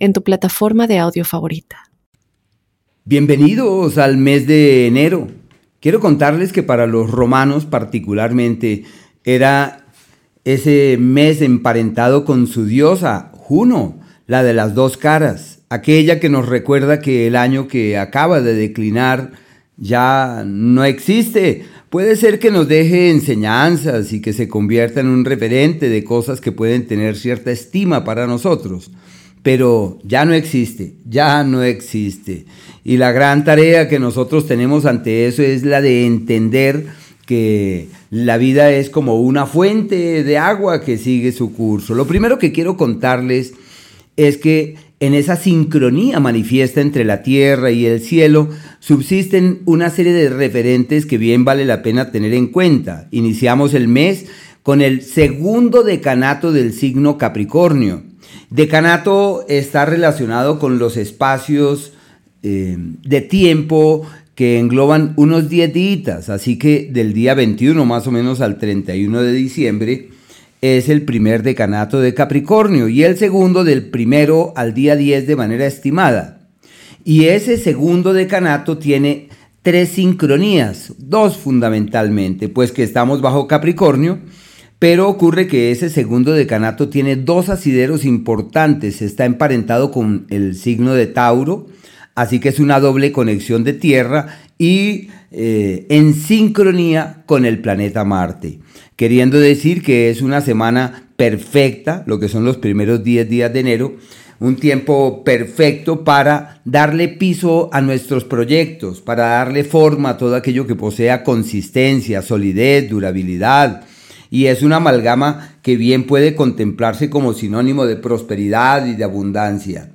en tu plataforma de audio favorita. Bienvenidos al mes de enero. Quiero contarles que para los romanos particularmente era ese mes emparentado con su diosa, Juno, la de las dos caras, aquella que nos recuerda que el año que acaba de declinar ya no existe. Puede ser que nos deje enseñanzas y que se convierta en un referente de cosas que pueden tener cierta estima para nosotros pero ya no existe, ya no existe. Y la gran tarea que nosotros tenemos ante eso es la de entender que la vida es como una fuente de agua que sigue su curso. Lo primero que quiero contarles es que en esa sincronía manifiesta entre la tierra y el cielo subsisten una serie de referentes que bien vale la pena tener en cuenta. Iniciamos el mes con el segundo decanato del signo Capricornio Decanato está relacionado con los espacios eh, de tiempo que engloban unos 10 días, así que del día 21 más o menos al 31 de diciembre es el primer decanato de Capricornio y el segundo del primero al día 10 de manera estimada. Y ese segundo decanato tiene tres sincronías, dos fundamentalmente, pues que estamos bajo Capricornio, pero ocurre que ese segundo decanato tiene dos asideros importantes. Está emparentado con el signo de Tauro, así que es una doble conexión de Tierra y eh, en sincronía con el planeta Marte. Queriendo decir que es una semana perfecta, lo que son los primeros 10 días de enero, un tiempo perfecto para darle piso a nuestros proyectos, para darle forma a todo aquello que posea consistencia, solidez, durabilidad, y es una amalgama que bien puede contemplarse como sinónimo de prosperidad y de abundancia.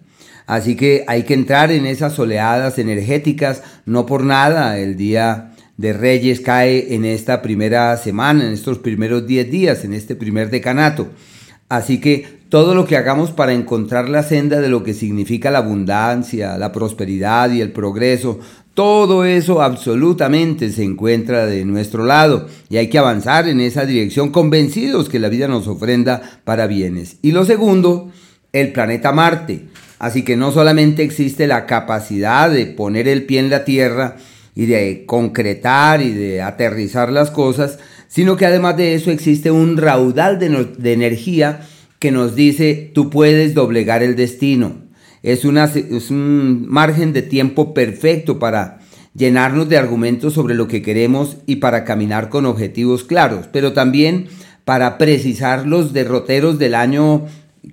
Así que hay que entrar en esas oleadas energéticas, no por nada el día de Reyes cae en esta primera semana, en estos primeros 10 días, en este primer decanato. Así que todo lo que hagamos para encontrar la senda de lo que significa la abundancia, la prosperidad y el progreso, todo eso absolutamente se encuentra de nuestro lado y hay que avanzar en esa dirección convencidos que la vida nos ofrenda para bienes. Y lo segundo, el planeta Marte. Así que no solamente existe la capacidad de poner el pie en la Tierra y de concretar y de aterrizar las cosas, sino que además de eso existe un raudal de, de energía que nos dice tú puedes doblegar el destino, es, un margen de tiempo perfecto para llenarnos de argumentos sobre lo que queremos y para caminar con objetivos claros, pero también para precisar los derroteros del año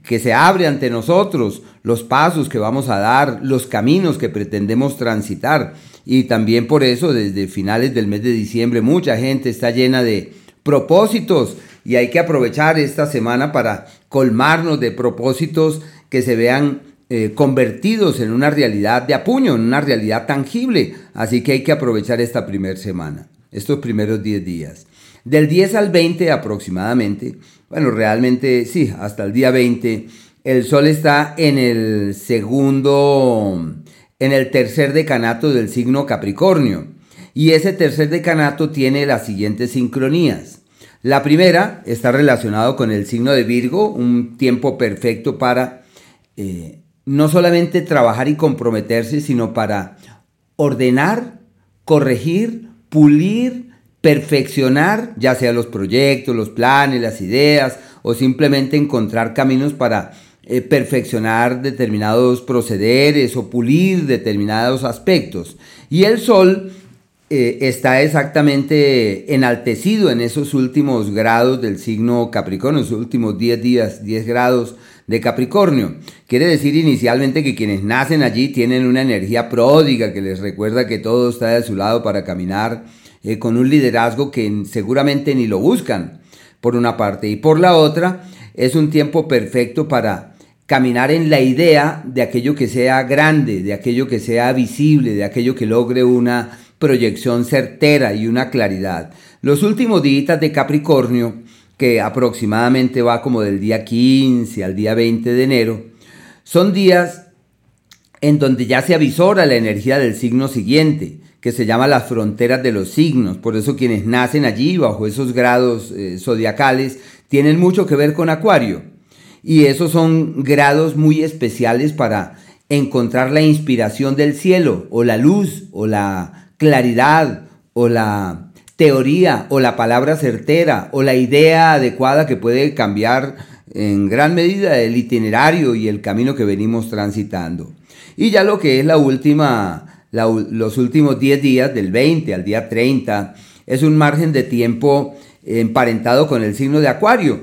que se abre ante nosotros, los pasos que vamos a dar, los caminos que pretendemos transitar. Y también por eso desde finales del mes de diciembre mucha gente está llena de propósitos y hay que aprovechar esta semana para colmarnos de propósitos que se vean eh, convertidos en una realidad de apuño, en una realidad tangible. Así que hay que aprovechar esta primera semana, estos primeros 10 días. Del 10 al 20 aproximadamente, bueno, realmente sí, hasta el día 20, el Sol está en el segundo, en el tercer decanato del signo Capricornio. Y ese tercer decanato tiene las siguientes sincronías. La primera está relacionado con el signo de Virgo, un tiempo perfecto para eh, no solamente trabajar y comprometerse, sino para ordenar, corregir, pulir, perfeccionar, ya sea los proyectos, los planes, las ideas, o simplemente encontrar caminos para eh, perfeccionar determinados procederes o pulir determinados aspectos. Y el sol eh, está exactamente enaltecido en esos últimos grados del signo Capricornio, esos últimos 10 días, 10 grados de Capricornio. Quiere decir inicialmente que quienes nacen allí tienen una energía pródiga que les recuerda que todo está de su lado para caminar eh, con un liderazgo que seguramente ni lo buscan, por una parte. Y por la otra, es un tiempo perfecto para caminar en la idea de aquello que sea grande, de aquello que sea visible, de aquello que logre una proyección certera y una claridad. Los últimos días de Capricornio, que aproximadamente va como del día 15 al día 20 de enero, son días en donde ya se avisora la energía del signo siguiente, que se llama las fronteras de los signos. Por eso quienes nacen allí, bajo esos grados eh, zodiacales, tienen mucho que ver con Acuario. Y esos son grados muy especiales para encontrar la inspiración del cielo, o la luz, o la claridad, o la teoría, o la palabra certera, o la idea adecuada que puede cambiar en gran medida el itinerario y el camino que venimos transitando. Y ya lo que es la última los últimos 10 días, del 20 al día 30, es un margen de tiempo emparentado con el signo de Acuario.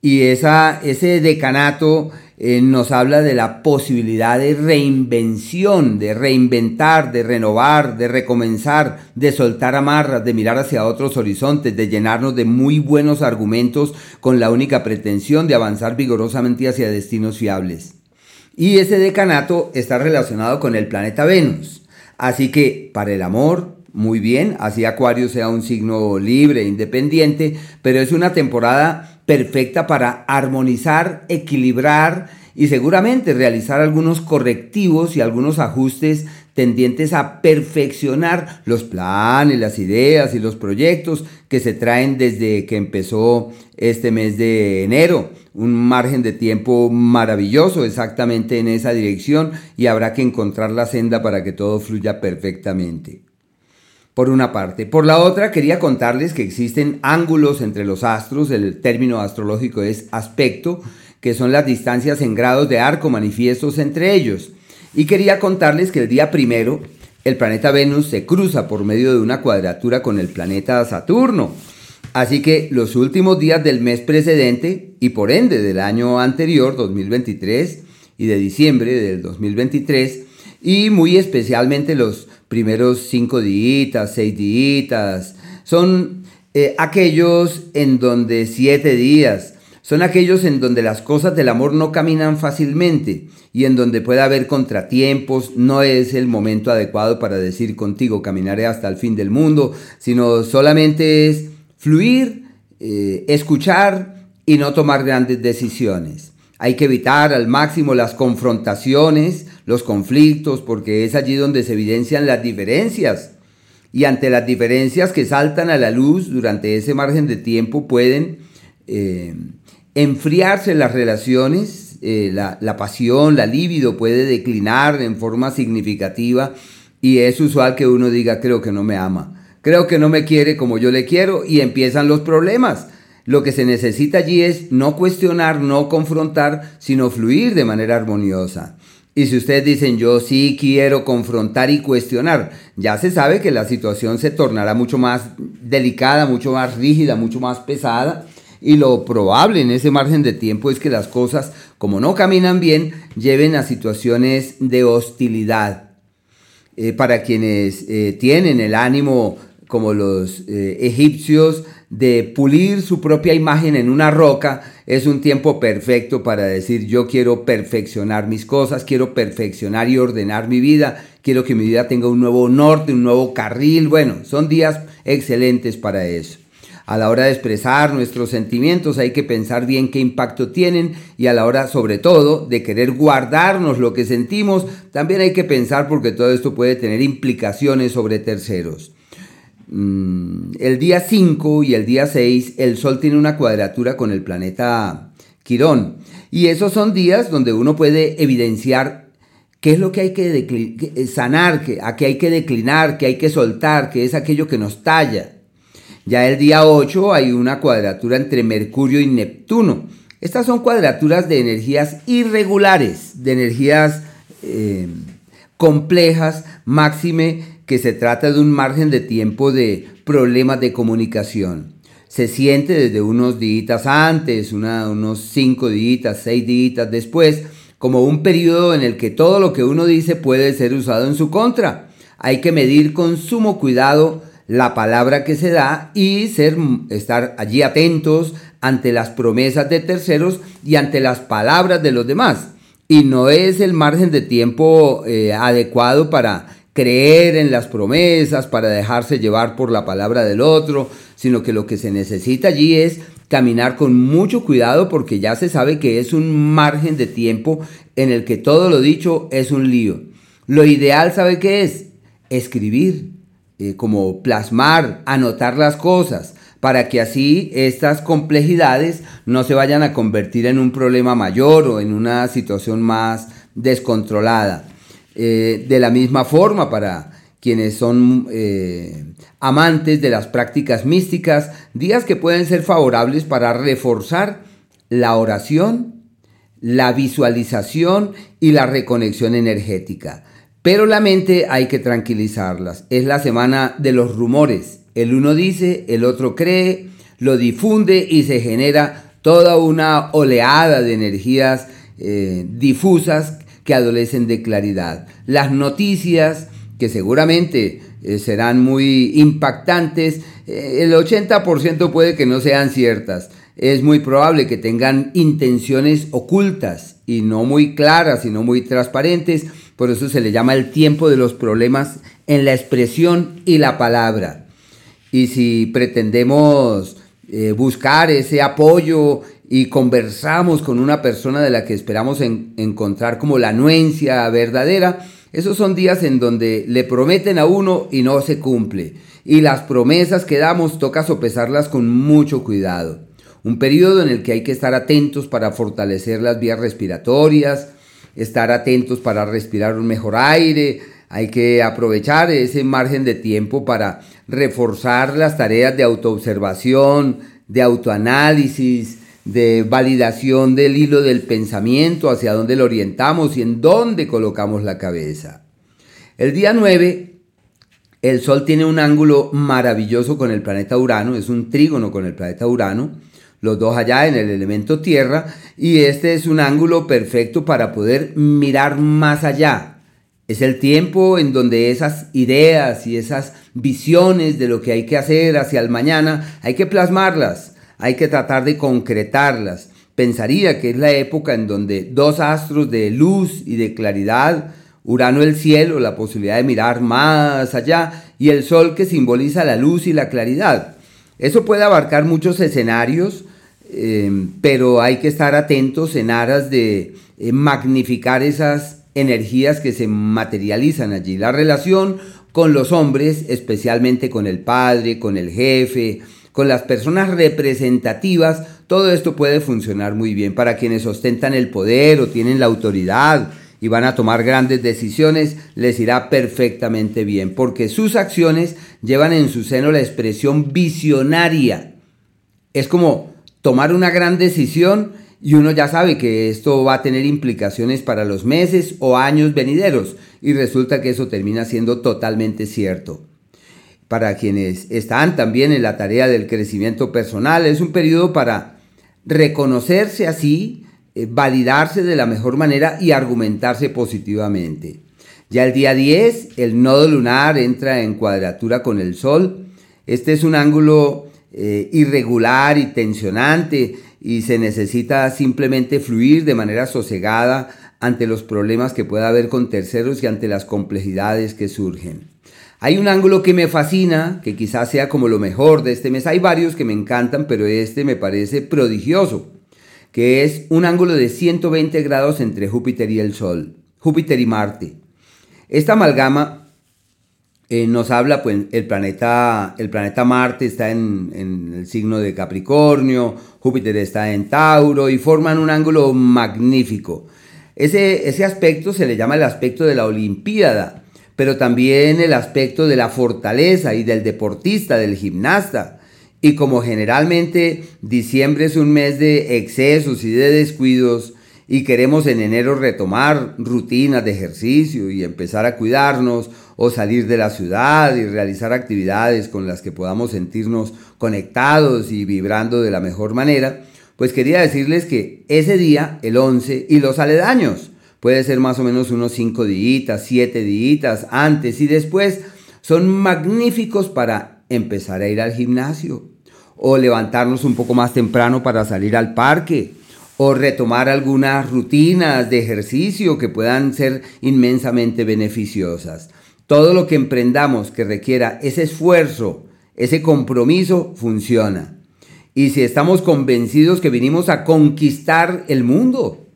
Y esa, ese decanato eh, nos habla de la posibilidad de reinvención, de reinventar, de renovar, de recomenzar, de soltar amarras, de mirar hacia otros horizontes, de llenarnos de muy buenos argumentos con la única pretensión de avanzar vigorosamente hacia destinos fiables. Y ese decanato está relacionado con el planeta Venus. Así que para el amor, muy bien, así Acuario sea un signo libre, independiente, pero es una temporada perfecta para armonizar, equilibrar y seguramente realizar algunos correctivos y algunos ajustes tendientes a perfeccionar los planes, las ideas y los proyectos que se traen desde que empezó este mes de enero. Un margen de tiempo maravilloso exactamente en esa dirección y habrá que encontrar la senda para que todo fluya perfectamente. Por una parte. Por la otra, quería contarles que existen ángulos entre los astros, el término astrológico es aspecto, que son las distancias en grados de arco manifiestos entre ellos. Y quería contarles que el día primero el planeta Venus se cruza por medio de una cuadratura con el planeta Saturno. Así que los últimos días del mes precedente y por ende del año anterior, 2023, y de diciembre del 2023, y muy especialmente los primeros cinco días, seis días, son eh, aquellos en donde siete días, son aquellos en donde las cosas del amor no caminan fácilmente y en donde puede haber contratiempos. No es el momento adecuado para decir contigo caminaré hasta el fin del mundo, sino solamente es fluir, eh, escuchar y no tomar grandes decisiones. Hay que evitar al máximo las confrontaciones, los conflictos, porque es allí donde se evidencian las diferencias. Y ante las diferencias que saltan a la luz durante ese margen de tiempo pueden eh, enfriarse las relaciones, eh, la, la, pasión, la libido puede declinar en forma significativa y es usual que uno diga creo que no me ama, creo que no me quiere como yo le quiero y empiezan los problemas. Lo que se necesita allí es no cuestionar, no confrontar, sino fluir de manera armoniosa. Y si ustedes dicen yo sí quiero confrontar y cuestionar, ya se sabe que la situación se tornará mucho más delicada, mucho más rígida, mucho más pesada y lo probable en ese margen de tiempo es que las cosas, como no caminan bien, lleven a situaciones de hostilidad. Eh, para quienes eh, tienen el ánimo, como los eh, egipcios, de pulir su propia imagen en una roca, es un tiempo perfecto para decir yo quiero perfeccionar mis cosas, quiero perfeccionar y ordenar mi vida, quiero que mi vida tenga un nuevo norte, un nuevo carril. Bueno, son días excelentes para eso. A la hora de expresar nuestros sentimientos hay que pensar bien qué impacto tienen y a la hora sobre todo de querer guardarnos lo que sentimos, también hay que pensar porque todo esto puede tener implicaciones sobre terceros. Mm, el día 5 y el día 6 el Sol tiene una cuadratura con el planeta Quirón y esos son días donde uno puede evidenciar qué es lo que hay que sanar, a qué hay que declinar, qué hay que soltar, qué es aquello que nos talla. Ya el día 8 hay una cuadratura entre Mercurio y Neptuno. Estas son cuadraturas de energías irregulares, de energías eh, complejas, máxime que se trata de un margen de tiempo de problemas de comunicación. Se siente desde unos días antes, unos cinco días, seis días después, como un periodo en el que todo lo que uno dice puede ser usado en su contra. Hay que medir con sumo cuidado la palabra que se da y ser, estar allí atentos ante las promesas de terceros y ante las palabras de los demás. y no es el margen de tiempo eh, adecuado para creer en las promesas, para dejarse llevar por la palabra del otro, sino que lo que se necesita allí es caminar con mucho cuidado porque ya se sabe que es un margen de tiempo en el que todo lo dicho es un lío. Lo ideal, ¿sabe qué es? Escribir, eh, como plasmar, anotar las cosas, para que así estas complejidades no se vayan a convertir en un problema mayor o en una situación más descontrolada. Eh, de la misma forma, para quienes son eh, amantes de las prácticas místicas, días que pueden ser favorables para reforzar la oración, la visualización y la reconexión energética. Pero la mente hay que tranquilizarlas. Es la semana de los rumores. El uno dice, el otro cree, lo difunde y se genera toda una oleada de energías eh, difusas que adolecen de claridad. Las noticias, que seguramente eh, serán muy impactantes, eh, el 80% puede que no sean ciertas. Es muy probable que tengan intenciones ocultas y no muy claras, sino muy transparentes. Por eso se le llama el tiempo de los problemas en la expresión y la palabra. Y si pretendemos eh, buscar ese apoyo y conversamos con una persona de la que esperamos encontrar como la anuencia verdadera, esos son días en donde le prometen a uno y no se cumple. Y las promesas que damos toca sopesarlas con mucho cuidado. Un periodo en el que hay que estar atentos para fortalecer las vías respiratorias, estar atentos para respirar un mejor aire, hay que aprovechar ese margen de tiempo para reforzar las tareas de autoobservación, de autoanálisis, de validación del hilo del pensamiento, hacia dónde lo orientamos y en dónde colocamos la cabeza. El día 9, el Sol tiene un ángulo maravilloso con el planeta Urano, es un trígono con el planeta Urano, los dos allá en el elemento Tierra, y este es un ángulo perfecto para poder mirar más allá. Es el tiempo en donde esas ideas y esas visiones de lo que hay que hacer hacia el mañana, hay que plasmarlas hay que tratar de concretarlas. Pensaría que es la época en donde dos astros de luz y de claridad, Urano el cielo, la posibilidad de mirar más allá, y el Sol que simboliza la luz y la claridad. Eso puede abarcar muchos escenarios, eh, pero hay que estar atentos en aras de eh, magnificar esas energías que se materializan allí. La relación con los hombres, especialmente con el padre, con el jefe, con las personas representativas, todo esto puede funcionar muy bien para quienes ostentan el poder o tienen la autoridad y van a tomar grandes decisiones, les irá perfectamente bien, porque sus acciones llevan en su seno la expresión visionaria. Es como tomar una gran decisión y uno ya sabe que esto va a tener implicaciones para los meses o años venideros y resulta que eso termina siendo totalmente cierto para quienes están también en la tarea del crecimiento personal. Es un periodo para reconocerse así, eh, validarse de la mejor manera y argumentarse positivamente. Ya el día 10, el nodo lunar entra en cuadratura con el Sol. Este es un ángulo eh, irregular y tensionante y se necesita simplemente fluir de manera sosegada ante los problemas que pueda haber con terceros y ante las complejidades que surgen. Hay un ángulo que me fascina, que quizás sea como lo mejor de este mes. Hay varios que me encantan, pero este me parece prodigioso, que es un ángulo de 120 grados entre Júpiter y el Sol, Júpiter y Marte. Esta amalgama eh, nos habla, pues el planeta, el planeta Marte está en, el signo de Capricornio, Júpiter está en Tauro y forman un ángulo magnífico. Ese, ese aspecto se le llama el aspecto de la Olimpíada pero también el aspecto de la fortaleza y del deportista, del gimnasta. Y como generalmente diciembre es un mes de excesos y de descuidos y queremos en enero retomar rutinas de ejercicio y empezar a cuidarnos o salir de la ciudad y realizar actividades con las que podamos sentirnos conectados y vibrando de la mejor manera, pues quería decirles que ese día, el 11 y los aledaños, Puede ser más o menos unos 5 días, 7 días antes y después. Son magníficos para empezar a ir al gimnasio o levantarnos un poco más temprano para salir al parque o retomar algunas rutinas de ejercicio que puedan ser inmensamente beneficiosas. Todo lo que emprendamos que requiera ese esfuerzo, ese compromiso, funciona. Y si estamos convencidos que vinimos a conquistar el mundo,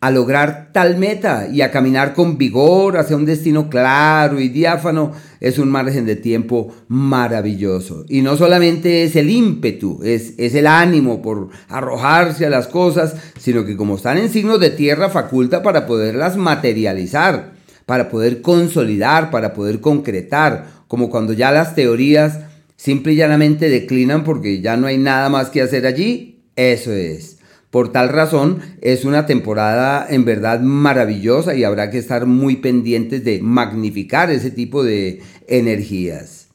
a lograr tal meta y a caminar con vigor hacia un destino claro y diáfano, es un margen de tiempo maravilloso. Y no solamente es el ímpetu, es, es el ánimo por arrojarse a las cosas, sino que como están en signos de tierra, faculta para poderlas materializar, para poder consolidar, para poder concretar, como cuando ya las teorías simple y llanamente declinan porque ya no hay nada más que hacer allí, eso es. Por tal razón, es una temporada en verdad maravillosa y habrá que estar muy pendientes de magnificar ese tipo de energías.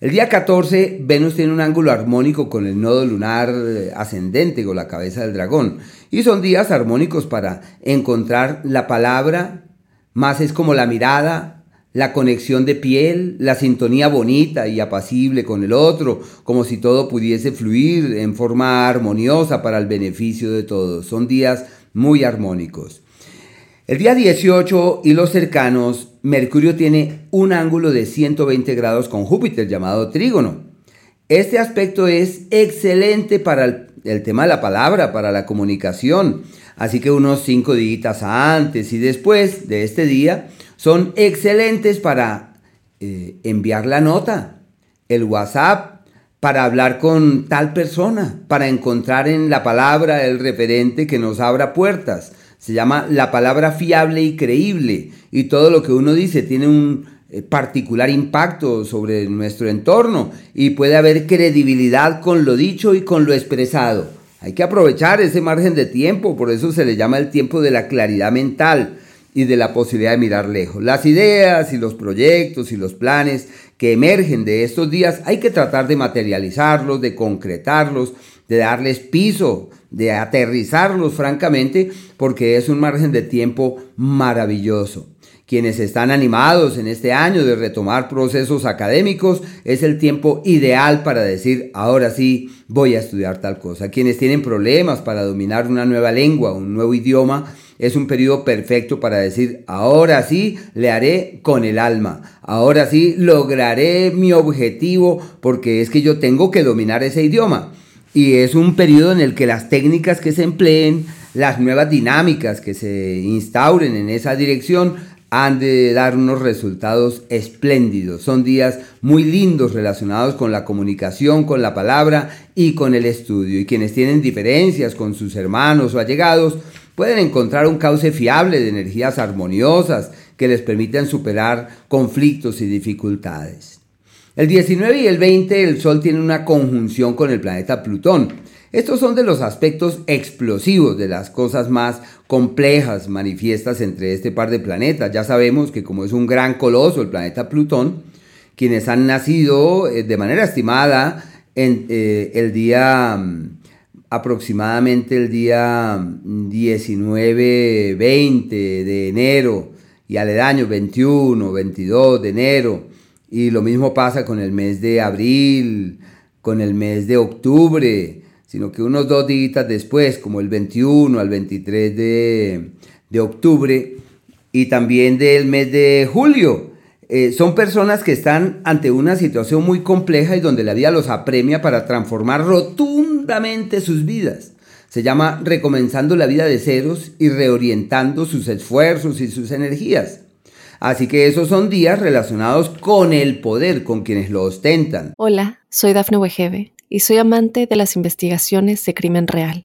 El día 14, Venus tiene un ángulo armónico con el nodo lunar eh, ascendente, con la cabeza del dragón. Y son días armónicos para encontrar la palabra, más es como la mirada, la conexión de piel, la sintonía bonita y apacible con el otro, como si todo pudiese fluir en forma armoniosa para el beneficio de todos. Son días muy armónicos. El día 18 y los cercanos, Mercurio tiene un ángulo de 120 grados con Júpiter llamado trígono. Este aspecto es excelente para el, tema de la palabra, para la comunicación. Así que unos cinco días antes y después de este día, son excelentes para eh, enviar la nota, el WhatsApp, para hablar con tal persona, para encontrar en la palabra el referente que nos abra puertas. Se llama la palabra fiable y creíble y todo lo que uno dice tiene un eh, particular impacto sobre nuestro entorno y puede haber credibilidad con lo dicho y con lo expresado. Hay que aprovechar ese margen de tiempo, por eso se le llama el tiempo de la claridad mental y de la posibilidad de mirar lejos. Las ideas y los proyectos y los planes que emergen de estos días hay que tratar de materializarlos, de concretarlos, de darles piso, de aterrizarlos francamente, porque es un margen de tiempo maravilloso. Quienes están animados en este año de retomar procesos académicos, es el tiempo ideal para decir, ahora sí, voy a estudiar tal cosa. Quienes tienen problemas para dominar una nueva lengua, un nuevo idioma, es un periodo perfecto para decir, ahora sí le haré con el alma, ahora sí lograré mi objetivo porque es que yo tengo que dominar ese idioma. Y es un periodo en el que las técnicas que se empleen, las nuevas dinámicas que se instauren en esa dirección, han de dar unos resultados espléndidos. Son días muy lindos relacionados con la comunicación, con la palabra y con el estudio. Y quienes tienen diferencias con sus hermanos o allegados, pueden encontrar un cauce fiable de energías armoniosas que les permitan superar conflictos y dificultades. El 19 y el 20 el Sol tiene una conjunción con el planeta Plutón. Estos son de los aspectos explosivos de las cosas más complejas manifiestas entre este par de planetas. Ya sabemos que como es un gran coloso el planeta Plutón, quienes han nacido eh, de manera estimada en eh, el día mm, aproximadamente el día 19, 20 de enero y aledaño 21, 22 de enero. Y lo mismo pasa con el mes de abril, con el mes de octubre, sino que unos dos días después, como el 21 al 23 de, de octubre, y también del mes de julio, eh, son personas que están ante una situación muy compleja y donde la vida los apremia para transformar rotundamente sus vidas. Se llama recomenzando la vida de ceros y reorientando sus esfuerzos y sus energías. Así que esos son días relacionados con el poder, con quienes lo ostentan. Hola, soy Dafne Wegebe y soy amante de las investigaciones de crimen real.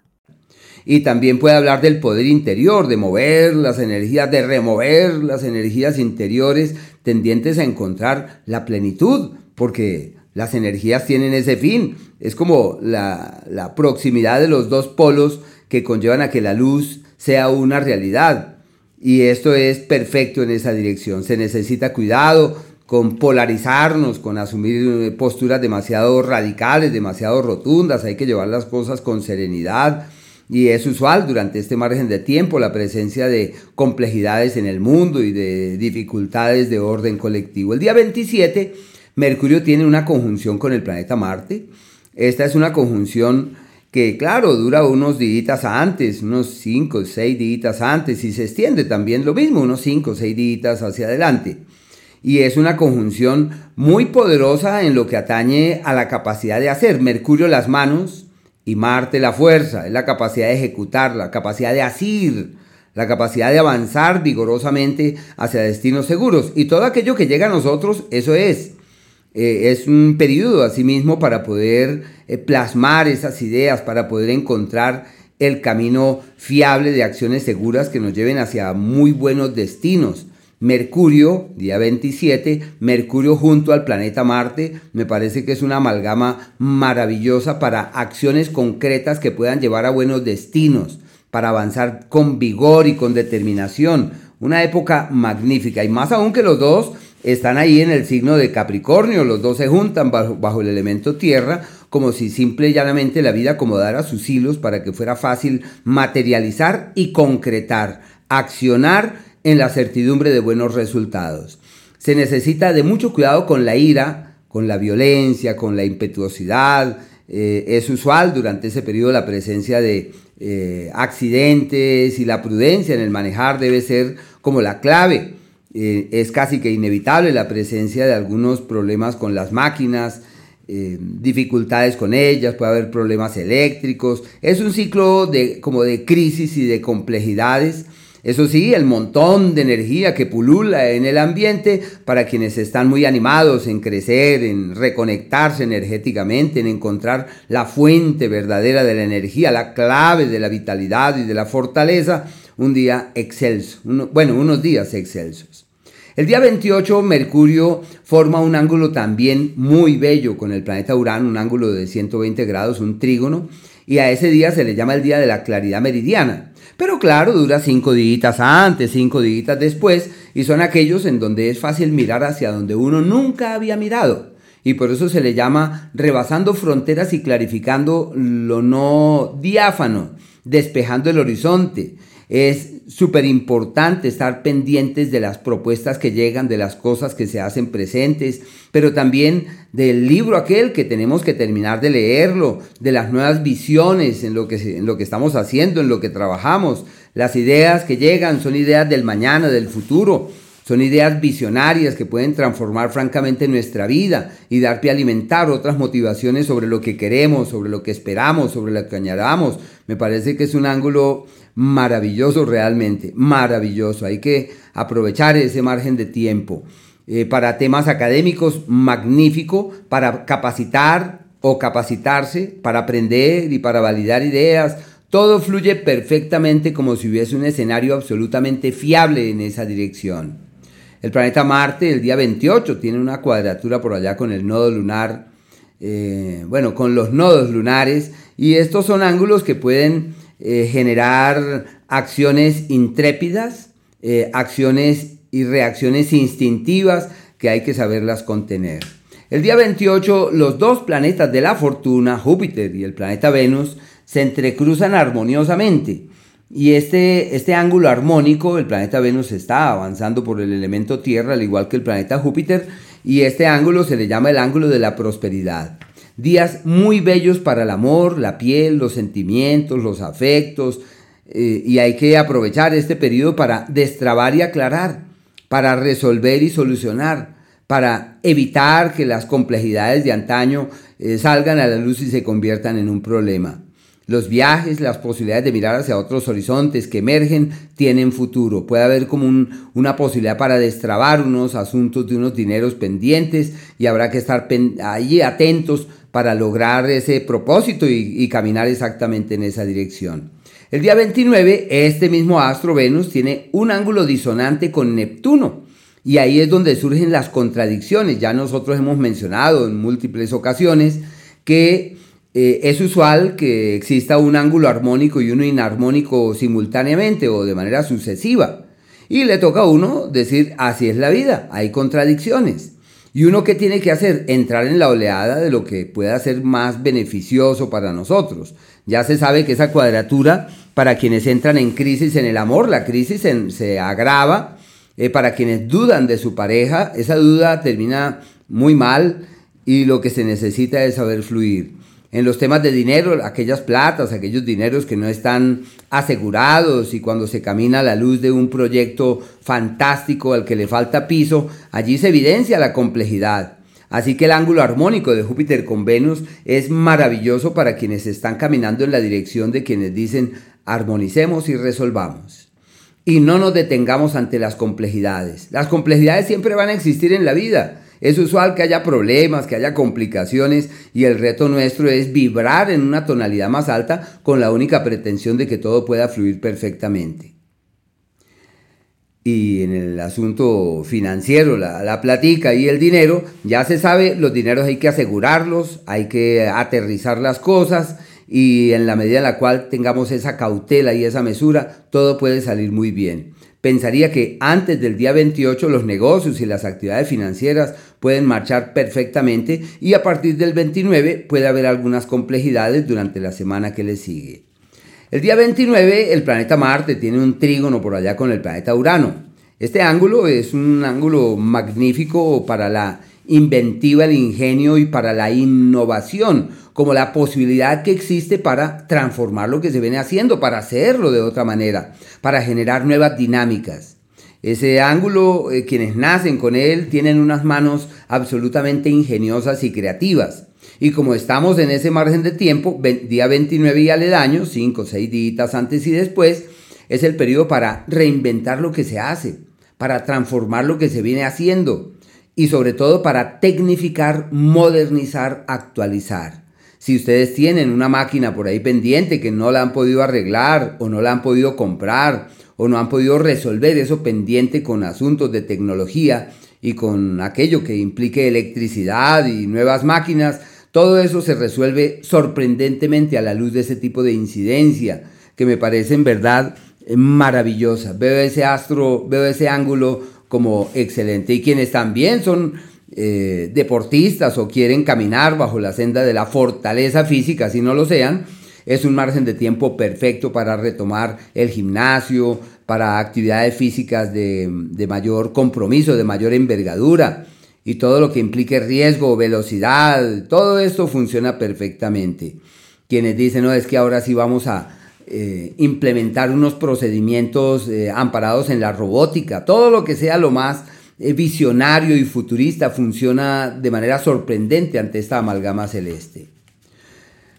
Y también puede hablar del poder interior, de mover las energías, de remover las energías interiores tendientes a encontrar la plenitud, porque las energías tienen ese fin. Es como la, proximidad de los dos polos que conllevan a que la luz sea una realidad. y esto es perfecto en esa dirección. Se necesita cuidado con polarizarnos, con asumir eh, posturas demasiado radicales, demasiado rotundas, hay que llevar las cosas con serenidad y es usual durante este margen de tiempo la presencia de complejidades en el mundo y de dificultades de orden colectivo. El día 27, Mercurio tiene una conjunción con el planeta Marte. Esta es una conjunción que, claro, dura unos días antes, unos 5 o 6 días antes, y se extiende también lo mismo, unos 5 o 6 días hacia adelante. Y es una conjunción muy poderosa en lo que atañe a la capacidad de hacer. Mercurio las manos, y Marte la fuerza, es la capacidad de ejecutar, la capacidad de asir, la capacidad de avanzar vigorosamente hacia destinos seguros. Y todo aquello que llega a nosotros, eso es. Eh, es un periodo asimismo para poder eh, plasmar esas ideas, para poder encontrar el camino fiable de acciones seguras que nos lleven hacia muy buenos destinos. Mercurio, día 27, Mercurio junto al planeta Marte, me parece que es una amalgama maravillosa para acciones concretas que puedan llevar a buenos destinos, para avanzar con vigor y con determinación. Una época magnífica y más aún que los dos están ahí en el signo de Capricornio, los dos se juntan bajo, bajo el elemento tierra, como si simple y llanamente la vida acomodara sus hilos para que fuera fácil materializar y concretar, accionar en la certidumbre de buenos resultados. Se necesita de mucho cuidado con la ira, con la violencia, con la impetuosidad. Eh, es usual durante ese periodo la presencia de eh, accidentes y la prudencia en el manejar debe ser como la clave. Eh, es casi que inevitable la presencia de algunos problemas con las máquinas, dificultades con ellas, puede haber problemas eléctricos. Es un ciclo de, como de crisis y de complejidades eso sí, el montón de energía que pulula en el ambiente para quienes están muy animados en crecer, en reconectarse energéticamente, en encontrar la fuente verdadera de la energía, la clave de la vitalidad y de la fortaleza, un día excelso, bueno, unos días excelsos. El día 28 Mercurio forma un ángulo también muy bello con el planeta Urano, un ángulo de 120 grados, un trígono, y a ese día se le llama el día de la claridad meridiana. Pero claro, dura cinco días antes, cinco días después, y son aquellos en donde es fácil mirar hacia donde uno nunca había mirado. Y por eso se le llama rebasando fronteras y clarificando lo no diáfano, despejando el horizonte, es súper importante estar pendientes de las propuestas que llegan, de las cosas que se hacen presentes, pero también del libro aquel que tenemos que terminar de leerlo, de las nuevas visiones en lo que, en lo que estamos haciendo, en lo que trabajamos. Las ideas que llegan son ideas del mañana, del futuro. Son ideas visionarias que pueden transformar francamente nuestra vida y dar pie a alimentar otras motivaciones sobre lo que queremos, sobre lo que esperamos, sobre lo que añadamos. Me parece que es un ángulo maravilloso realmente, maravilloso. Hay que aprovechar ese margen de tiempo. Eh, para temas académicos, magnífico, para capacitar o capacitarse, para aprender y para validar ideas. Todo fluye perfectamente como si hubiese un escenario absolutamente fiable en esa dirección. El planeta Marte, el día 28, tiene una cuadratura por allá con el nodo lunar, eh, bueno, con los nodos lunares, y estos son ángulos que pueden eh, generar acciones intrépidas, eh, acciones y reacciones instintivas que hay que saberlas contener. El día 28, los dos planetas de la fortuna, Júpiter y el planeta Venus, se entrecruzan armoniosamente. Y este, este ángulo armónico, el planeta Venus está avanzando por el elemento Tierra, al igual que el planeta Júpiter, y este ángulo se le llama el ángulo de la prosperidad. Días muy bellos para el amor, la piel, los sentimientos, los afectos. Eh, y hay que aprovechar este periodo para destrabar y aclarar, para resolver y solucionar, para evitar que las complejidades de antaño eh, salgan a la luz y se conviertan en un problema. Los viajes, las posibilidades de mirar hacia otros horizontes que emergen tienen futuro. Puede haber como una posibilidad para destrabar unos asuntos de unos dineros pendientes y habrá que estar allí atentos para lograr ese propósito y, caminar exactamente en esa dirección. El día 29, este mismo astro Venus tiene un ángulo disonante con Neptuno. Y ahí es donde surgen las contradicciones. Ya nosotros hemos mencionado en múltiples ocasiones que eh, es usual que exista un ángulo armónico y uno inarmónico simultáneamente o de manera sucesiva. Y le toca a uno decir, así es la vida, hay contradicciones. ¿Y uno qué tiene que hacer? Entrar en la oleada de lo que pueda ser más beneficioso para nosotros. Ya se sabe que esa cuadratura, para quienes entran en crisis en el amor, la crisis se agrava. Eh, para quienes dudan de su pareja, esa duda termina muy mal y lo que se necesita es saber fluir en los temas de dinero, aquellas platas, aquellos dineros que no están asegurados y cuando se camina a la luz de un proyecto fantástico al que le falta piso, allí se evidencia la complejidad. Así que el ángulo armónico de Júpiter con Venus es maravilloso para quienes están caminando en la dirección de quienes dicen armonicemos y resolvamos. Y no nos detengamos ante las complejidades. Las complejidades siempre van a existir en la vida es usual que haya problemas, que haya complicaciones y el reto nuestro es vibrar en una tonalidad más alta con la única pretensión de que todo pueda fluir perfectamente. Y en el asunto financiero, la, la platica y el dinero, ya se sabe, los dineros hay que asegurarlos, hay que aterrizar las cosas y en la medida en la cual tengamos esa cautela y esa mesura, todo puede salir muy bien. Pensaría que antes del día 28 los negocios y las actividades financieras pueden marchar perfectamente y a partir del 29 puede haber algunas complejidades durante la semana que le sigue. El día 29 el planeta Marte tiene un trígono por allá con el planeta Urano. Este ángulo es un ángulo magnífico para la inventiva, el ingenio y para la innovación, como la posibilidad que existe para transformar lo que se viene haciendo, para hacerlo de otra manera, para generar nuevas dinámicas. Ese ángulo, eh, quienes nacen con él, tienen unas manos absolutamente ingeniosas y creativas. Y como estamos en ese margen de tiempo, día 29 y aledaño, 5 o 6 días antes y después, es el periodo para reinventar lo que se hace, para transformar lo que se viene haciendo y sobre todo para tecnificar, modernizar, actualizar. Si ustedes tienen una máquina por ahí pendiente que no la han podido arreglar o no la han podido comprar o no han podido resolver eso pendiente con asuntos de tecnología y con aquello que implique electricidad y nuevas máquinas, todo eso se resuelve sorprendentemente a la luz de ese tipo de incidencia que me parece en verdad maravillosa. Veo ese astro, veo ese ángulo como excelente. Y quienes también son eh, deportistas o quieren caminar bajo la senda de la fortaleza física, si no lo sean, es un margen de tiempo perfecto para retomar el gimnasio, para actividades físicas de, de mayor compromiso, de mayor envergadura y todo lo que implique riesgo, velocidad, todo esto funciona perfectamente. Quienes dicen, no, es que ahora sí vamos a, eh, implementar unos procedimientos eh, amparados en la robótica, todo lo que sea lo más eh, visionario y futurista funciona de manera sorprendente ante esta amalgama celeste.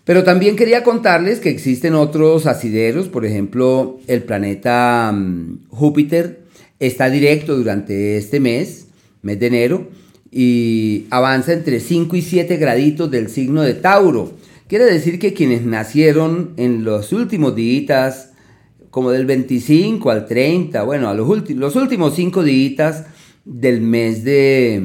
Pero también quería contarles que existen otros asideros, por ejemplo, el planeta mm, Júpiter está directo durante este mes, mes de enero, y avanza entre 5 y 7 graditos del signo de Tauro. Quiere decir que quienes nacieron en los últimos días, como del 25 al 30, bueno, a los, los últimos 5 días del mes de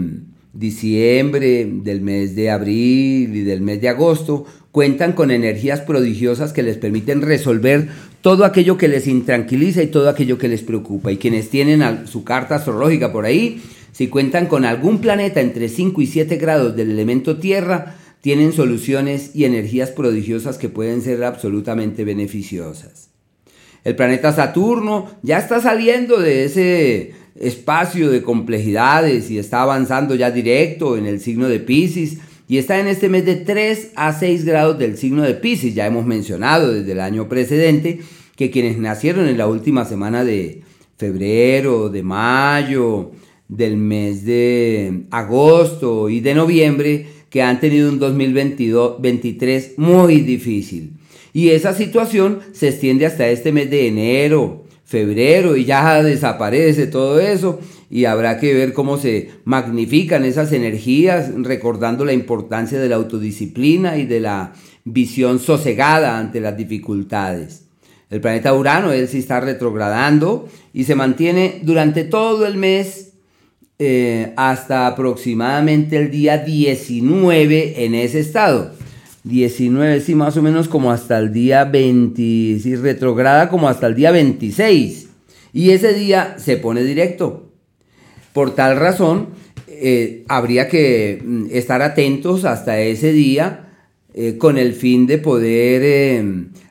diciembre, del mes de abril y del mes de agosto, cuentan con energías prodigiosas que les permiten resolver todo aquello que les intranquiliza y todo aquello que les preocupa. Y quienes tienen su carta astrológica por ahí, si cuentan con algún planeta entre 5 y 7 grados del elemento tierra, tienen soluciones y energías prodigiosas que pueden ser absolutamente beneficiosas. El planeta Saturno ya está saliendo de ese espacio de complejidades y está avanzando ya directo en el signo de Pisces y está en este mes de 3 a 6 grados del signo de Pisces. Ya hemos mencionado desde el año precedente que quienes nacieron en la última semana de febrero, de mayo, del mes de agosto y de noviembre que han tenido un 2023 muy difícil. Y esa situación se extiende hasta este mes de enero, febrero y ya desaparece todo eso y habrá que ver cómo se magnifican esas energías recordando la importancia de la autodisciplina y de la visión sosegada ante las dificultades. El planeta Urano, él sí está retrogradando y se mantiene durante todo el mes eh, hasta aproximadamente el día 19 en ese estado. 19, sí, más o menos como hasta el día 20, sí, retrograda como hasta el día 26. y ese día se pone directo. Por tal razón, eh, habría que mm, estar atentos hasta ese día eh, con el fin de poder eh,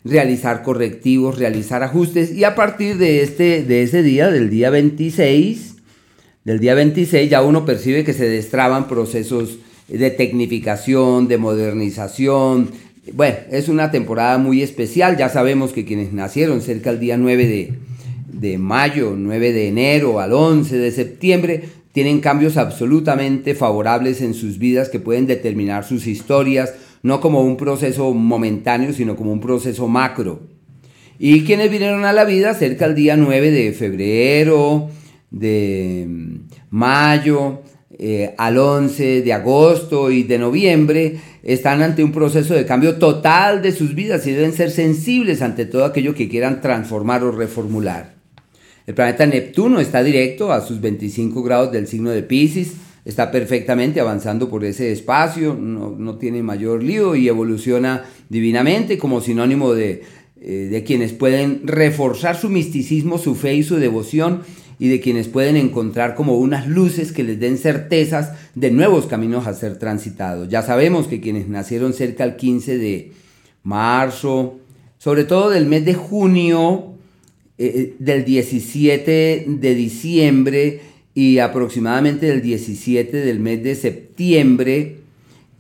realizar correctivos, realizar ajustes y a partir de, este, de ese día, del día 26, del día 26 ya uno percibe que se destraban procesos de tecnificación, de modernización. Bueno, es una temporada muy especial, ya sabemos que quienes nacieron cerca del día 9 de, de mayo, 9 de enero al 11 de septiembre, tienen cambios absolutamente favorables en sus vidas que pueden determinar sus historias, no como un proceso momentáneo, sino como un proceso macro. Y quienes vinieron a la vida cerca del día 9 de febrero, de mayo, eh, al 11 de agosto y de noviembre, están ante un proceso de cambio total de sus vidas y deben ser sensibles ante todo aquello que quieran transformar o reformular. El planeta Neptuno está directo a sus 25 grados del signo de Pisces, está perfectamente avanzando por ese espacio, no, tiene mayor lío y evoluciona divinamente como sinónimo de, eh, de quienes pueden reforzar su misticismo, su fe y su devoción y de quienes pueden encontrar como unas luces que les den certezas de nuevos caminos a ser transitados. Ya sabemos que quienes nacieron cerca del 15 de marzo, sobre todo del mes de junio, eh, eh, del 17 de diciembre y aproximadamente del 17 del mes de septiembre,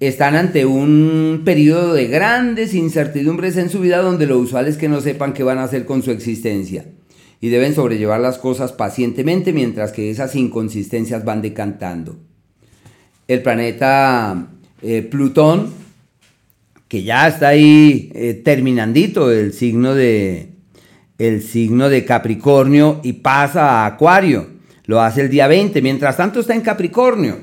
están ante un periodo de grandes incertidumbres en su vida donde lo usual es que no sepan qué van a hacer con su existencia y deben sobrellevar las cosas pacientemente mientras que esas inconsistencias van decantando. El planeta eh, Plutón, que ya está ahí eh, terminandito el signo de el signo de Capricornio y pasa a Acuario lo hace el día 20, mientras tanto está en Capricornio.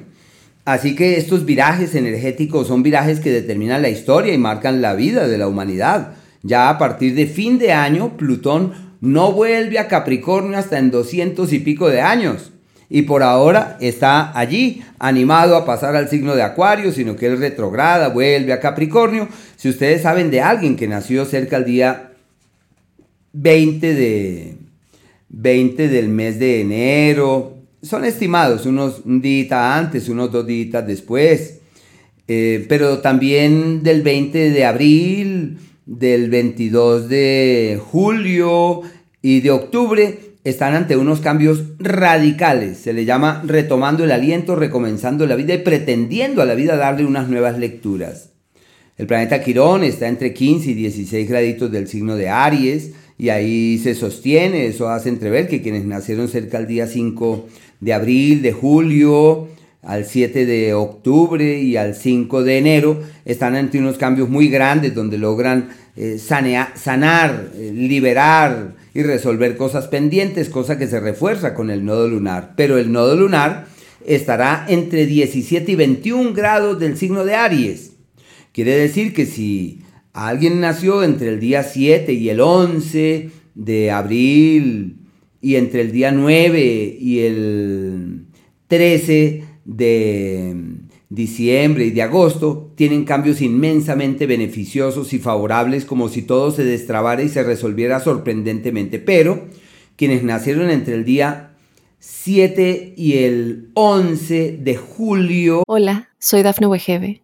Así que estos virajes energéticos son virajes que determinan la historia y marcan la vida de la humanidad. Ya a partir de fin de año, Plutón no vuelve a Capricornio hasta en 200 y pico de años. Y por ahora está allí, animado a pasar al signo de Acuario, sino que él retrograda, vuelve a Capricornio. Si ustedes saben de alguien que nació cerca del día 20 de, 20 del mes de enero. Son estimados unos un antes, unos dos días después. Eh, pero también del 20 de abril, del 22 de julio y de octubre están ante unos cambios radicales. Se le llama retomando el aliento, recomenzando la vida y pretendiendo a la vida darle unas nuevas lecturas. El planeta Quirón está entre 15 y 16 graditos del signo de Aries y ahí se sostiene, eso hace entrever que quienes nacieron cerca del día 5 de abril, de julio, al 7 de octubre y al 5 de enero, están ante unos cambios muy grandes donde logran eh, sanar, eh, liberar y resolver cosas pendientes, cosa que se refuerza con el nodo lunar. Pero el nodo lunar estará entre 17 y 21 grados del signo de Aries. Quiere decir que si Alguien nació entre el día 7 y el 11 de abril y entre el día 9 y el 13 de diciembre y de agosto tienen cambios inmensamente beneficiosos y favorables como si todo se destrabara y se resolviera sorprendentemente. Pero quienes nacieron entre el día 7 y el 11 de julio... Hola, soy Dafne Wegebe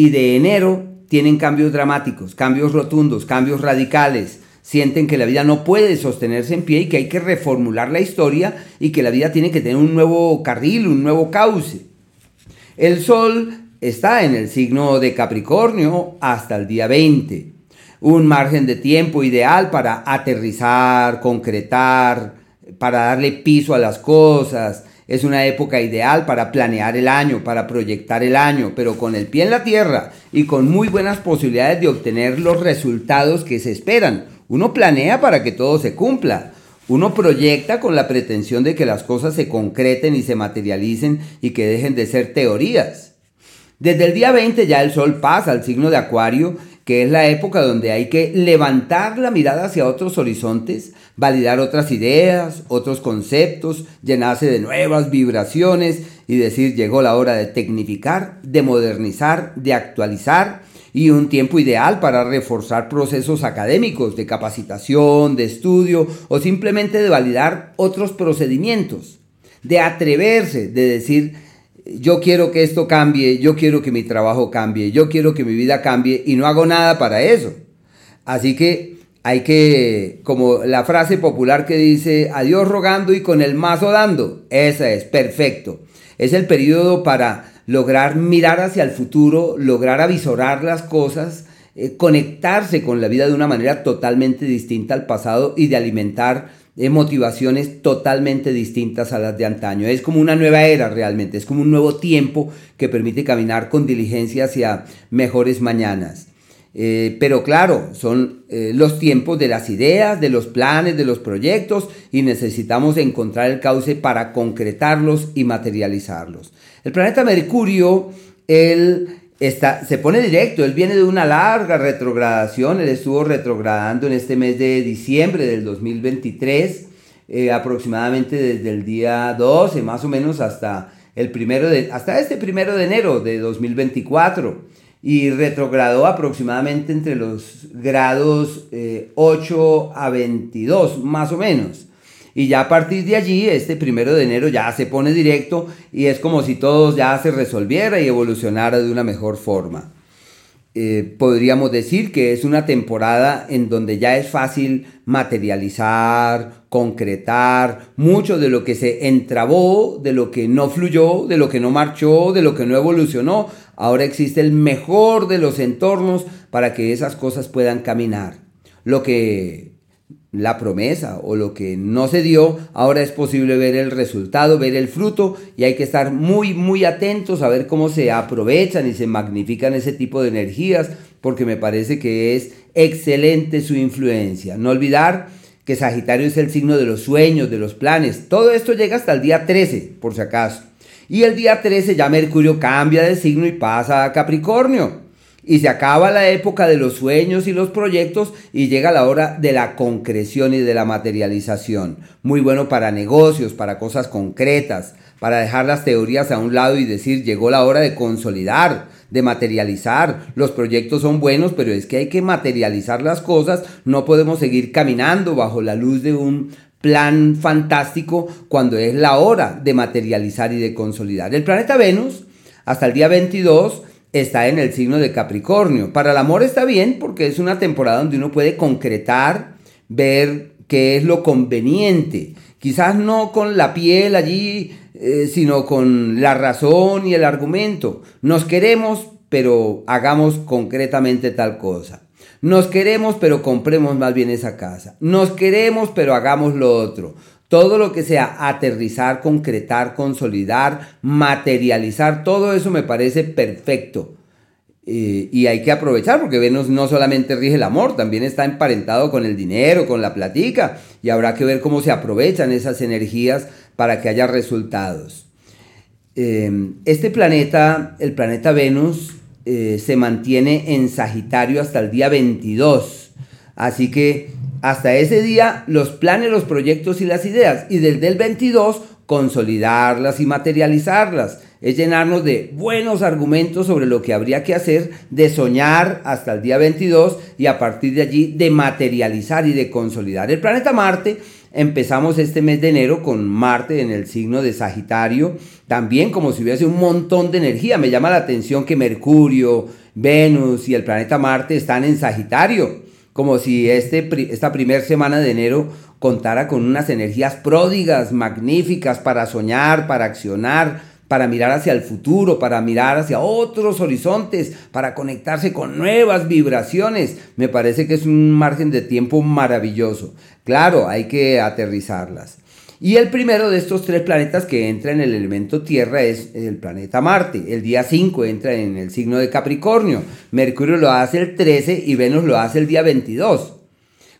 y de enero tienen cambios dramáticos, cambios rotundos, cambios radicales. Sienten que la vida no puede sostenerse en pie y que hay que reformular la historia y que la vida tiene que tener un nuevo carril, un nuevo cauce. El Sol está en el signo de Capricornio hasta el día 20. Un margen de tiempo ideal para aterrizar, concretar, para darle piso a las cosas, es una época ideal para planear el año, para proyectar el año, pero con el pie en la tierra y con muy buenas posibilidades de obtener los resultados que se esperan. Uno planea para que todo se cumpla. Uno proyecta con la pretensión de que las cosas se concreten y se materialicen y que dejen de ser teorías. Desde el día 20 ya el sol pasa al signo de Acuario, que es la época donde hay que levantar la mirada hacia otros horizontes, validar otras ideas, otros conceptos, llenarse de nuevas vibraciones y decir llegó la hora de tecnificar, de modernizar, de actualizar y un tiempo ideal para reforzar procesos académicos de capacitación, de estudio o simplemente de validar otros procedimientos, de atreverse, de decir, yo quiero que esto cambie, yo quiero que mi trabajo cambie, yo quiero que mi vida cambie y no hago nada para eso. Así que hay que, como la frase popular que dice, adiós rogando y con el mazo dando, esa es, perfecto. Es el periodo para lograr mirar hacia el futuro, lograr avisorar las cosas, eh, conectarse con la vida de una manera totalmente distinta al pasado y de alimentar eh, motivaciones totalmente distintas a las de antaño. Es como una nueva era realmente, es como un nuevo tiempo que permite caminar con diligencia hacia mejores mañanas. Eh, pero claro, son los tiempos de las ideas, de los planes, de los proyectos y necesitamos encontrar el cauce para concretarlos y materializarlos. El planeta Mercurio, él está, se pone directo, él viene de una larga retrogradación, él estuvo retrogradando en este mes de diciembre del 2023, eh, aproximadamente desde el día 12 más o menos hasta, el primero de, hasta este primero de enero de 2024 y retrogradó aproximadamente entre los grados 8 eh, a 22 más o menos. Y ya a partir de allí, este primero de enero ya se pone directo y es como si todo ya se resolviera y evolucionara de una mejor forma. Eh, podríamos decir que es una temporada en donde ya es fácil materializar, concretar mucho de lo que se entrabó, de lo que no fluyó, de lo que no marchó, de lo que no evolucionó. Ahora existe el mejor de los entornos para que esas cosas puedan caminar. Lo que la promesa o lo que no se dio, ahora es posible ver el resultado, ver el fruto y hay que estar muy, muy atentos a ver cómo se aprovechan y se magnifican ese tipo de energías porque me parece que es excelente su influencia. No olvidar que Sagitario es el signo de los sueños, de los planes. Todo esto llega hasta el día 13, por si acaso. Y el día 13 ya Mercurio cambia de signo y pasa a Capricornio. Y se acaba la época de los sueños y los proyectos y llega la hora de la concreción y de la materialización. Muy bueno para negocios, para cosas concretas, para dejar las teorías a un lado y decir llegó la hora de consolidar, de materializar. Los proyectos son buenos, pero es que hay que materializar las cosas. No podemos seguir caminando bajo la luz de un plan fantástico cuando es la hora de materializar y de consolidar. El planeta Venus, hasta el día 22, está en el signo de Capricornio. Para el amor está bien porque es una temporada donde uno puede concretar, ver qué es lo conveniente. Quizás no con la piel allí, eh, sino con la razón y el argumento. Nos queremos, pero hagamos concretamente tal cosa. Nos queremos, pero compremos más bien esa casa. Nos queremos, pero hagamos lo otro. Todo lo que sea aterrizar, concretar, consolidar, materializar, todo eso me parece perfecto. Eh, y hay que aprovechar porque Venus no solamente rige el amor, también está emparentado con el dinero, con la platica, y habrá que ver cómo se aprovechan esas energías para que haya resultados. Em, este planeta, el planeta Venus, eh, se mantiene en Sagitario hasta el día 22, así que hasta ese día los planes, los proyectos y las ideas. Y desde el 22 consolidarlas y materializarlas. Es llenarnos de buenos argumentos sobre lo que habría que hacer, de soñar hasta el día 22 y a partir de allí de materializar y de consolidar. El planeta Marte, empezamos este mes de enero con Marte en el signo de Sagitario, también como si hubiese un montón de energía. Me llama la atención que Mercurio, Venus y el planeta Marte están en Sagitario como si este, esta primera semana de enero contara con unas energías pródigas, magníficas para soñar, para accionar, para mirar hacia el futuro, para mirar hacia otros horizontes, para conectarse con nuevas vibraciones. Me parece que es un margen de tiempo maravilloso. Claro, hay que aterrizarlas. Y el primero de estos tres planetas que entra en el elemento Tierra es el planeta Marte. El día 5 entra en el signo de Capricornio. Mercurio lo hace el 13 y Venus lo hace el día 22.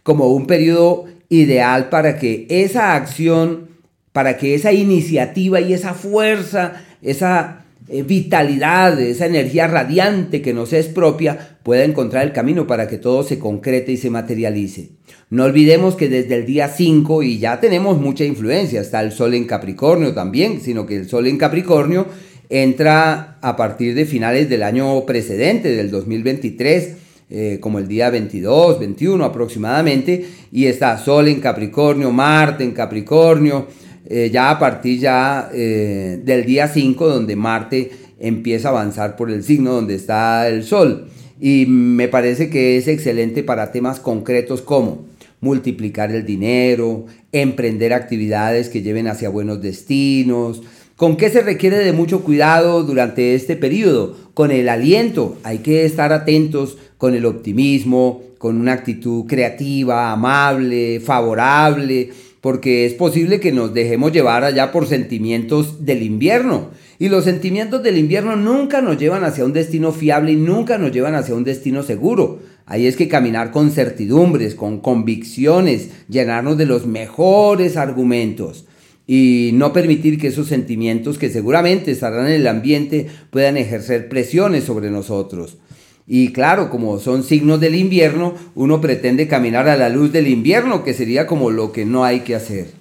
Como un periodo ideal para que esa acción, para que esa iniciativa y esa fuerza, esa vitalidad, esa energía radiante que nos es propia, pueda encontrar el camino para que todo se concrete y se materialice. No olvidemos que desde el día 5, y ya tenemos mucha influencia, está el Sol en Capricornio también, sino que el Sol en Capricornio entra a partir de finales del año precedente, del 2023, eh, como el día 22, 21 aproximadamente, y está Sol en Capricornio, Marte en Capricornio, eh, ya a partir ya eh, del día 5, donde Marte empieza a avanzar por el signo donde está el Sol. Y me parece que es excelente para temas concretos como multiplicar el dinero, emprender actividades que lleven hacia buenos destinos, ¿Con qué se requiere de mucho cuidado durante este periodo? Con el aliento. Hay que estar atentos con el optimismo, con una actitud creativa, amable, favorable, porque es posible que nos dejemos llevar allá por sentimientos del invierno. Y los sentimientos del invierno nunca nos llevan hacia un destino fiable y nunca nos llevan hacia un destino seguro. Ahí es que caminar con certidumbres, con convicciones, llenarnos de los mejores argumentos y no permitir que esos sentimientos que seguramente estarán en el ambiente puedan ejercer presiones sobre nosotros. Y claro, como son signos del invierno, uno pretende caminar a la luz del invierno, que sería como lo que no hay que hacer.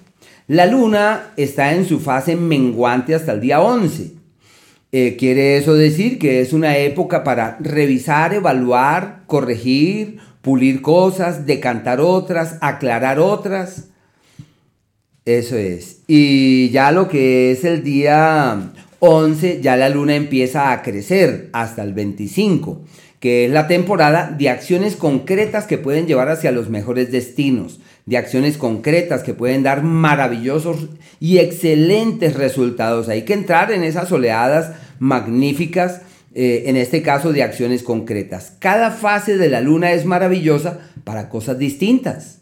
La luna está en su fase menguante hasta el día 11. Eh, quiere eso decir que es una época para revisar, evaluar, corregir, pulir cosas, decantar otras, aclarar otras. Eso es. Y ya lo que es el día 11, ya la luna empieza a crecer hasta el 25, que es la temporada de acciones concretas que pueden llevar hacia los mejores destinos, de acciones concretas que pueden dar maravillosos y excelentes resultados. Hay que entrar en esas oleadas magníficas, eh, en este caso de acciones concretas. Cada fase de la luna es maravillosa para cosas distintas.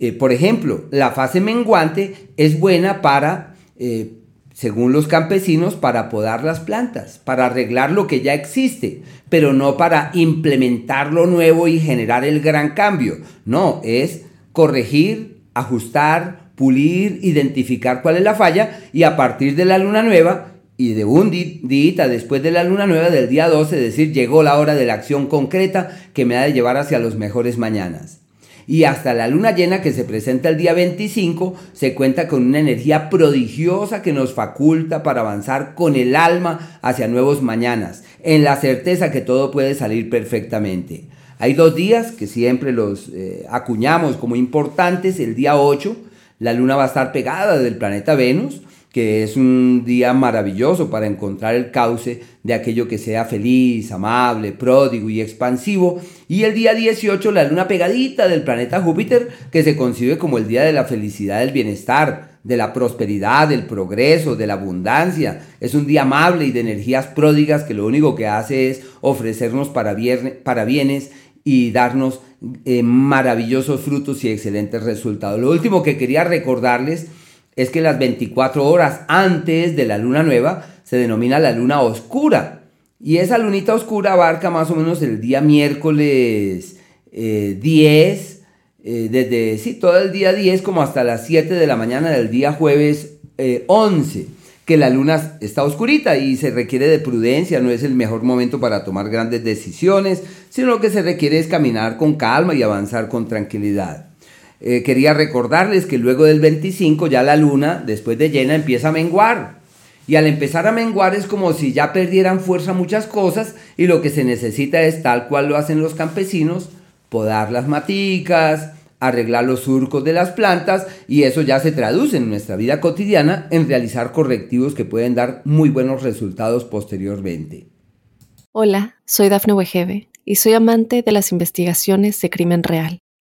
Eh, por ejemplo, la fase menguante es buena para, eh, según los campesinos, para podar las plantas, para arreglar lo que ya existe, pero no para implementar lo nuevo y generar el gran cambio. No, es corregir, ajustar, pulir, identificar cuál es la falla y a partir de la luna nueva y de un día después de la luna nueva del día 12 decir llegó la hora de la acción concreta que me ha de llevar hacia los mejores mañanas y hasta la luna llena que se presenta el día 25 se cuenta con una energía prodigiosa que nos faculta para avanzar con el alma hacia nuevos mañanas, en la certeza que todo puede salir perfectamente. Hay dos días que siempre los eh, acuñamos como importantes. El día 8, la luna va a estar pegada del planeta Venus que es un día maravilloso para encontrar el cauce de aquello que sea feliz, amable, pródigo y expansivo. Y el día 18, la luna pegadita del planeta Júpiter, que se concibe como el día de la felicidad, del bienestar, de la prosperidad, del progreso, de la abundancia. Es un día amable y de energías pródigas que lo único que hace es ofrecernos para, bienes y darnos eh, maravillosos frutos y excelentes resultados. Lo último que quería recordarles es que las 24 horas antes de la luna nueva se denomina la luna oscura. Y esa lunita oscura abarca más o menos el día miércoles 10, eh, eh, desde sí, todo el día 10 como hasta las 7 de la mañana del día jueves 11, eh, que la luna está oscurita y se requiere de prudencia, no es el mejor momento para tomar grandes decisiones, sino que se requiere es caminar con calma y avanzar con tranquilidad. Eh, quería recordarles que luego del 25 ya la luna, después de llena, empieza a menguar. Y al empezar a menguar es como si ya perdieran fuerza muchas cosas y lo que se necesita es tal cual lo hacen los campesinos, podar las maticas, arreglar los surcos de las plantas y eso ya se traduce en nuestra vida cotidiana en realizar correctivos que pueden dar muy buenos resultados posteriormente. Hola, soy Dafne Wegebe y soy amante de las investigaciones de crimen real.